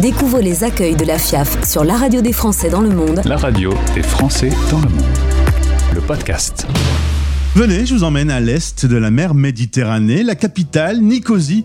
Découvre les accueils de la FIAF sur la radio des Français dans le monde. La radio des Français dans le monde. Le podcast. Venez, je vous emmène à l'est de la mer Méditerranée, la capitale, Nicosie.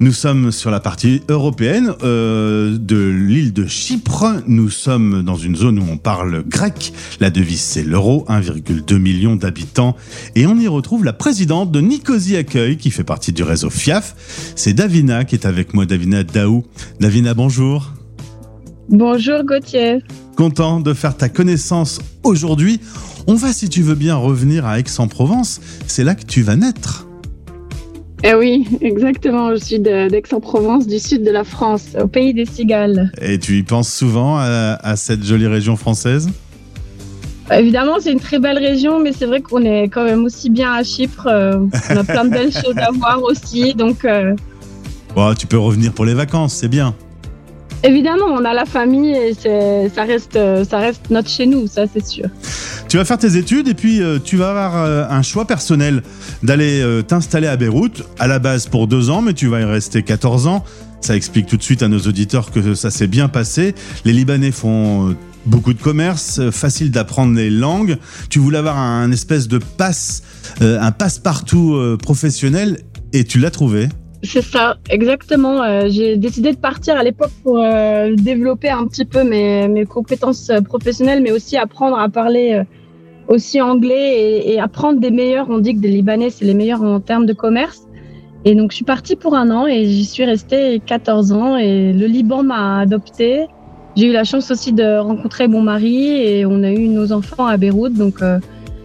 Nous sommes sur la partie européenne euh, de l'île de Chypre. Nous sommes dans une zone où on parle grec. La devise, c'est l'euro, 1,2 million d'habitants. Et on y retrouve la présidente de Nicosie Accueil, qui fait partie du réseau FIAF. C'est Davina qui est avec moi, Davina Daou. Davina, bonjour. Bonjour Gauthier. Content de faire ta connaissance aujourd'hui. On va, si tu veux bien, revenir à Aix-en-Provence. C'est là que tu vas naître. Eh oui, exactement. Je suis d'Aix-en-Provence, du sud de la France, au pays des cigales. Et tu y penses souvent à, cette jolie région française? Évidemment, c'est une très belle région, mais c'est vrai qu'on est quand même aussi bien à Chypre. Euh, on a plein de belles choses à voir aussi, donc. Euh, tu peux revenir pour les vacances, c'est bien. Évidemment, on a la famille et ça reste, ça reste notre chez nous, ça c'est sûr. Tu vas faire tes études et puis euh, tu vas avoir euh, un choix personnel d'aller euh, t'installer à Beyrouth, à la base pour deux ans, mais tu vas y rester 14 ans. Ça explique tout de suite à nos auditeurs que ça s'est bien passé. Les Libanais font beaucoup de commerce, facile d'apprendre les langues. Tu voulais avoir un espèce de passe, un passe-partout professionnel et tu l'as trouvé. C'est ça, exactement. Euh, j'ai décidé de partir à l'époque pour euh, développer un petit peu mes, mes, compétences euh, professionnelles, mais aussi apprendre à parler aussi anglais et, et, apprendre des meilleurs. On dit que des Libanais, c'est les meilleurs en termes de commerce. Et donc, je suis partie pour un an et j'y suis restée 14 ans et le Liban m'a adoptée. J'ai eu la chance aussi de rencontrer mon mari et on a eu nos enfants à Beyrouth. Donc,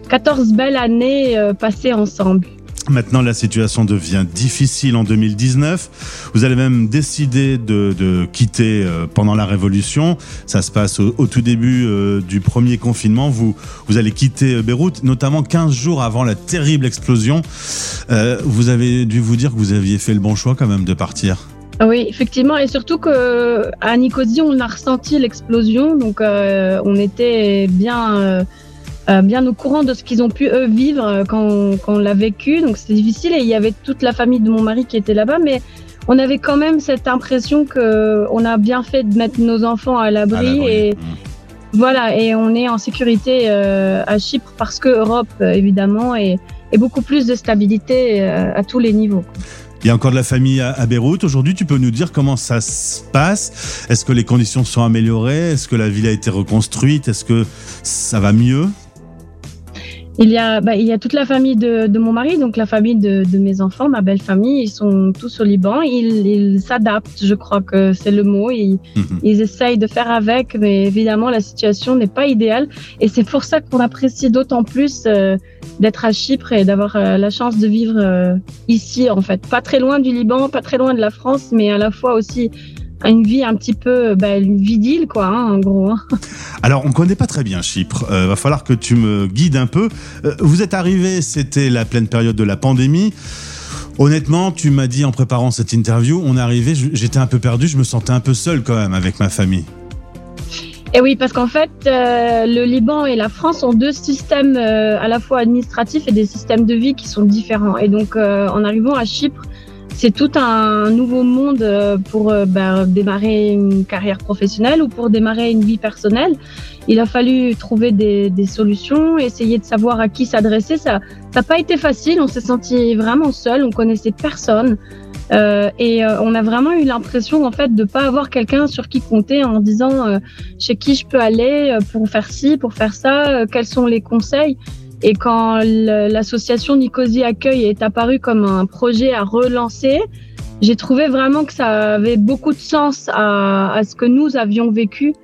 14 belles années passées ensemble. Maintenant, la situation devient difficile en 2019. Vous allez même décider de, quitter euh, pendant la Révolution. Ça se passe au, tout début euh, du premier confinement. Vous, vous allez quitter euh, Beyrouth, notamment 15 jours avant la terrible explosion. vous avez dû vous dire que vous aviez fait le bon choix quand même de partir. Oui, effectivement, et surtout que à Nicosie, on a ressenti l'explosion, donc on était bien euh, bien au courant de ce qu'ils ont pu eux vivre euh, quand, on l'a vécu. Donc c'était difficile et il y avait toute la famille de mon mari qui était là-bas, mais on avait quand même cette impression que on a bien fait de mettre nos enfants à l'abri et mmh. voilà et on est en sécurité euh, à Chypre parce que Europe évidemment et, et beaucoup plus de stabilité à tous les niveaux. Il y a encore de la famille à, à Beyrouth. Aujourd'hui, tu peux nous dire comment ça se passe? Est-ce que les conditions sont améliorées? Est-ce que la ville a été reconstruite? Est-ce que ça va mieux? Il y a, bah, il y a toute la famille de, de mon mari, donc la famille de, de, mes enfants, ma belle famille. Ils sont tous au Liban. Ils, ils s'adaptent, je crois que c'est le mot. Ils, mhm. ils essayent de faire avec, mais évidemment, la situation n'est pas idéale. Et c'est pour ça qu'on apprécie d'autant plus euh, d'être à Chypre et d'avoir euh, la chance de vivre euh, ici, en fait. Pas très loin du Liban, pas très loin de la France, mais à la fois aussi une vie un petit peu bah, une vie d'île, quoi, hein, en gros. Hein. Alors, on connaît pas très bien Chypre. Euh, va falloir que tu me guides un peu. Euh, vous êtes arrivé, c'était la pleine période de la pandémie. Honnêtement, tu m'as dit en préparant cette interview, on est arrivé, j'étais un peu perdu, je me sentais un peu seul quand même avec ma famille. Et oui, parce qu'en fait, euh, le Liban et la France ont deux systèmes à la fois administratifs et des systèmes de vie qui sont différents. Et donc, en arrivant à Chypre, c'est tout un nouveau monde euh, pour euh, ben, démarrer une carrière professionnelle ou pour démarrer une vie personnelle. Il a fallu trouver des, des solutions, essayer de savoir à qui s'adresser. Ça n'a pas été facile. On s'est senti vraiment seul. On connaissait personne. Euh, et euh, on a vraiment eu l'impression en fait de pas avoir quelqu'un sur qui compter en disant chez qui je peux aller pour faire ci, pour faire ça, quels sont les conseils. Et quand l'association Nicosie Accueil est apparue comme un projet à relancer, j'ai trouvé vraiment que ça avait beaucoup de sens à, à ce que nous avions vécu.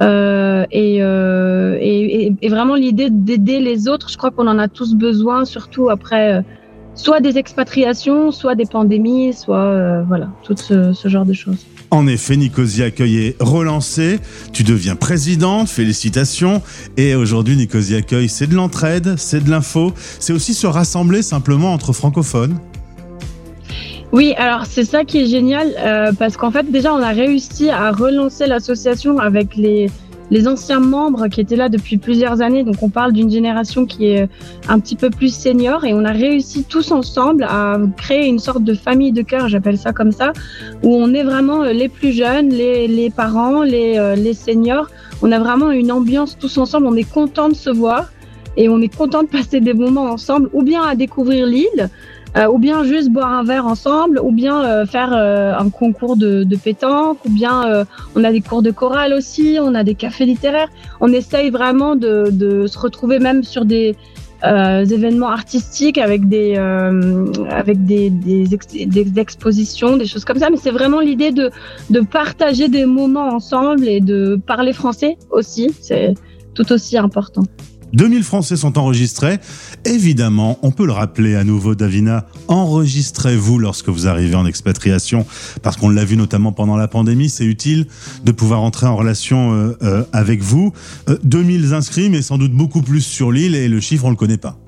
Euh, et, euh, et, vraiment l'idée d'aider les autres, je crois qu'on en a tous besoin, surtout après euh, soit des expatriations, soit des pandémies, soit euh, voilà, tout ce, ce genre de choses. En effet, Nicosie Accueil est relancé. Tu deviens présidente, félicitations. Et aujourd'hui, Nicosie Accueil, c'est de l'entraide, c'est de l'info, c'est aussi se rassembler simplement entre francophones. Oui, alors c'est ça qui est génial euh, parce qu'en fait déjà on a réussi à relancer l'association avec les, les anciens membres qui étaient là depuis plusieurs années. Donc on parle d'une génération qui est un petit peu plus senior et on a réussi tous ensemble à créer une sorte de famille de cœur, j'appelle ça comme ça, où on est vraiment les plus jeunes, les, parents, les, les seniors. On a vraiment une ambiance tous ensemble, on est content de se voir et on est content de passer des moments ensemble, ou bien à découvrir l'île, euh, ou bien juste boire un verre ensemble, ou bien euh, faire euh, un concours de, de, pétanque, ou bien on a des cours de chorale aussi, on a des cafés littéraires. On essaye vraiment de, de se retrouver même sur des événements artistiques avec des avec des, des, des, expositions, des choses comme ça. Mais c'est vraiment l'idée de de partager des moments ensemble et de parler français aussi. C'est tout aussi important. 2000 Français sont enregistrés. Évidemment, on peut le rappeler à nouveau, Davina, enregistrez-vous lorsque vous arrivez en expatriation, parce qu'on l'a vu notamment pendant la pandémie, c'est utile de pouvoir entrer en relation euh, euh, avec vous. 2000 euh, inscrits, mais sans doute beaucoup plus sur l'île, et le chiffre, on ne le connaît pas.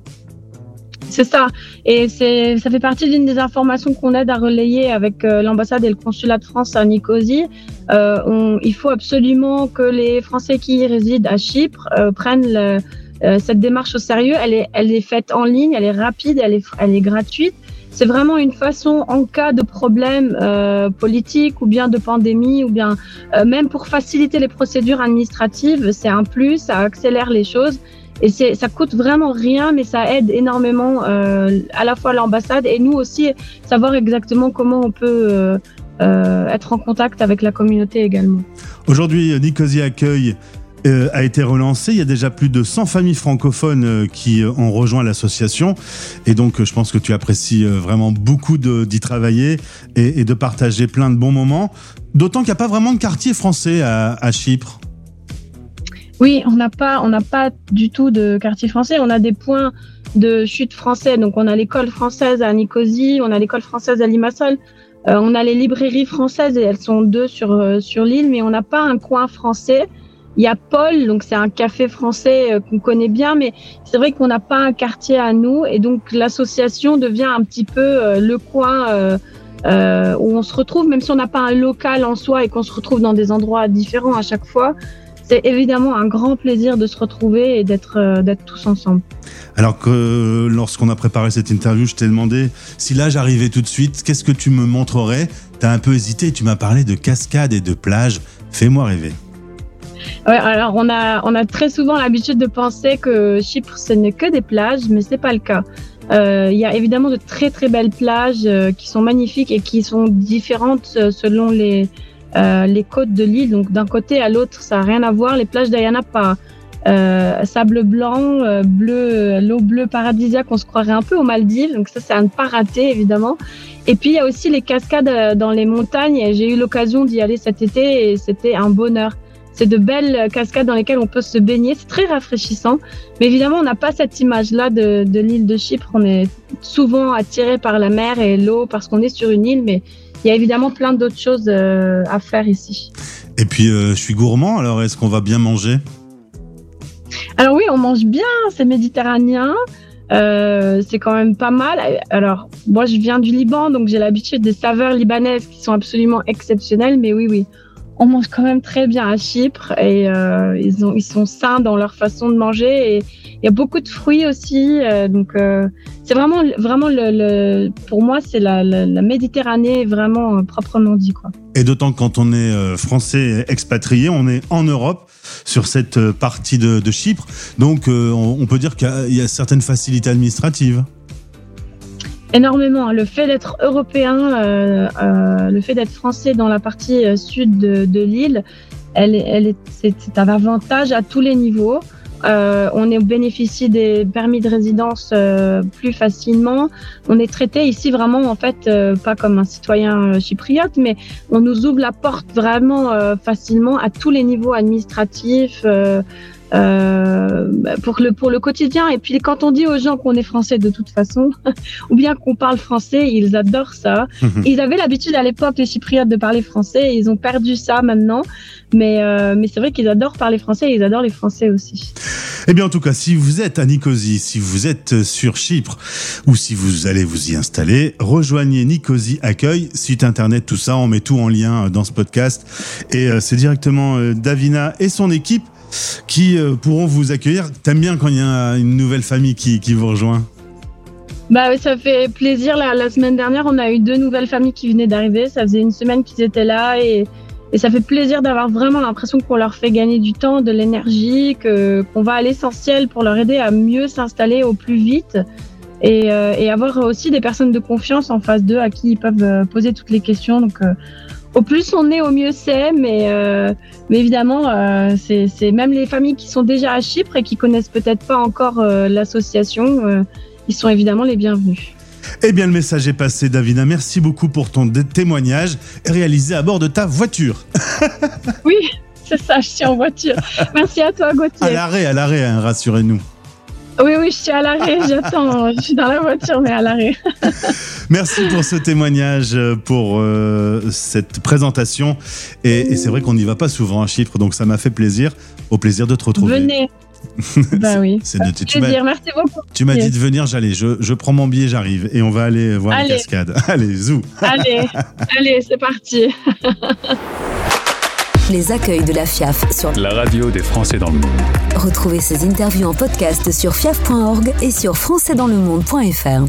C'est ça. Et ça fait partie d'une des informations qu'on aide à relayer avec l'ambassade et le consulat de France à Nicosie. Euh, il faut absolument que les Français qui résident à Chypre prennent le, euh, cette démarche au sérieux, elle est, elle est faite en ligne, elle est rapide, elle est, elle est gratuite. C'est vraiment une façon, en cas de problème euh, politique ou bien de pandémie ou bien euh, même pour faciliter les procédures administratives, c'est un plus, ça accélère les choses. Et ça coûte vraiment rien, mais ça aide énormément à la fois l'ambassade et nous aussi savoir exactement comment on peut être en contact avec la communauté également. Aujourd'hui, Nicosie accueille euh, a été relancé. Il y a déjà plus de 100 familles francophones euh, qui euh, ont rejoint l'association. Et donc, je pense que tu apprécies vraiment beaucoup d'y travailler et, de partager plein de bons moments. D'autant qu'il n'y a pas vraiment de quartier français à, Chypre. Oui, on n'a pas, pas du tout de quartier français. On a des points de chute français. Donc, on a l'école française à Nicosie, on a l'école française à Limassol. on a les librairies françaises et elles sont deux sur, sur l'île, mais on n'a pas un coin français. Il y a Paul, donc c'est un café français euh, qu'on connaît bien, mais c'est vrai qu'on n'a pas un quartier à nous, et donc l'association devient un petit peu euh, le coin euh, où on se retrouve, même si on n'a pas un local en soi et qu'on se retrouve dans des endroits différents à chaque fois. C'est évidemment un grand plaisir de se retrouver et d'être d'être tous ensemble. Alors que lorsqu'on a préparé cette interview, je t'ai demandé si là j'arrivais tout de suite, qu'est-ce que tu me montrerais? T'as un peu hésité, tu m'as parlé de cascades et de plages. Fais-moi rêver. Alors on a, on a très souvent l'habitude de penser que Chypre, ce n'est que des plages, mais c'est pas le cas. Euh, il y a évidemment de très très belles plages euh, qui sont magnifiques et qui sont différentes euh, selon les, euh, les côtes de l'île. Donc d'un côté à l'autre, ça n'a rien à voir. Les plages d'Ayana, pas. sable blanc, bleu, l'eau bleue paradisiaque, on se croirait un peu aux Maldives. Donc ça, c'est à ne pas rater évidemment. Et puis il y a aussi les cascades dans les montagnes. J'ai eu l'occasion d'y aller cet été et c'était un bonheur. C'est de belles cascades dans lesquelles on peut se baigner. C'est très rafraîchissant. Mais évidemment, on n'a pas cette image-là de, l'île de Chypre. On est souvent attiré par la mer et l'eau parce qu'on est sur une île. Mais il y a évidemment plein d'autres choses euh, à faire ici. Et puis, euh, je suis gourmand. Alors, est-ce qu'on va bien manger? Alors oui, on mange bien. C'est méditerranéen. Euh, c'est quand même pas mal. Alors, moi, je viens du Liban, donc j'ai l'habitude des saveurs libanaises qui sont absolument exceptionnelles. Mais oui, oui, on mange quand même très bien à Chypre et euh, ils, ont, ils sont sains dans leur façon de manger et il y a beaucoup de fruits aussi. Euh, donc euh, c'est vraiment, vraiment le, pour moi c'est la, Méditerranée vraiment proprement dit quoi. Et d'autant quand on est français expatrié, on est en Europe sur cette partie de, Chypre, donc on, peut dire qu'il y a certaines facilités administratives énormément. Le fait d'être européen, euh, euh, le fait d'être français dans la partie euh, sud de, de l'île, elle, elle est, c'est, un avantage à tous les niveaux. Euh, on est bénéficie des permis de résidence euh, plus facilement. On est traité ici vraiment en fait euh, pas comme un citoyen chypriote, mais on nous ouvre la porte vraiment facilement à tous les niveaux administratifs. Euh, pour le pour le quotidien. Et puis quand on dit aux gens qu'on est français de toute façon, ou bien qu'on parle français, ils adorent ça. Mhm. Ils avaient l'habitude à l'époque les Chypriotes de parler français, et ils ont perdu ça maintenant. Mais euh, mais c'est vrai qu'ils adorent parler français, et ils adorent les Français aussi. Eh bien en tout cas, si vous êtes à Nicosie, si vous êtes sur Chypre, ou si vous allez vous y installer, rejoignez Nicosie Accueil, site internet, tout ça, on met tout en lien dans ce podcast. Et euh, c'est directement Davina et son équipe qui euh, pourront vous accueillir. T'aimes bien quand il y a une nouvelle famille qui, qui vous rejoint? Bah ça fait plaisir. La, semaine dernière, on a eu deux nouvelles familles qui venaient d'arriver. Ça faisait une semaine qu'ils étaient là et, et ça fait plaisir d'avoir vraiment l'impression qu'on leur fait gagner du temps, de l'énergie, que qu'on va à l'essentiel pour leur aider à mieux s'installer au plus vite et, euh, et avoir aussi des personnes de confiance en face d'eux à qui ils peuvent euh, poser toutes les questions. Au plus on est, au mieux c'est. Mais, euh, mais évidemment, euh, c'est même les familles qui sont déjà à Chypre et qui connaissent peut-être pas encore euh, l'association. ils sont évidemment les bienvenus. Eh bien, le message est passé, Davina. Merci beaucoup pour ton témoignage réalisé à bord de ta voiture. Oui, c'est ça, je suis en voiture. Merci à toi, À Gauthier. l'arrêt, à l'arrêt, hein, rassurez-nous. Oui, oui, je suis à l'arrêt, j'attends. Je suis dans la voiture, mais à l'arrêt. Merci pour ce témoignage, euh, pour euh, cette présentation. Et, et c'est vrai qu'on n'y va pas souvent à Chypre, donc ça m'a fait plaisir. Au plaisir de te retrouver. Venez. bah oui. C'est de- tu m'as- merci beaucoup. tu m'as dit de venir, j'allais. Je, je prends mon billet, j'arrive. Et on va aller voir les Allez. cascades. Allez, zou. Allez, allez, c'est parti. Les accueils de la FIAF sur La radio des Français dans le monde. Retrouvez ces interviews en podcast sur fiaf.org et sur françaisdanslemonde.fr.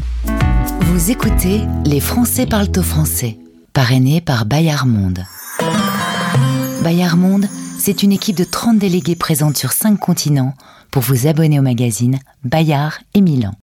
Vous écoutez Les Français parlent au français, parrainé par Bayard Monde. Bayard Monde, c'est une équipe de 30 délégués présente sur 5 continents pour vous abonner au magazine Bayard et Milan.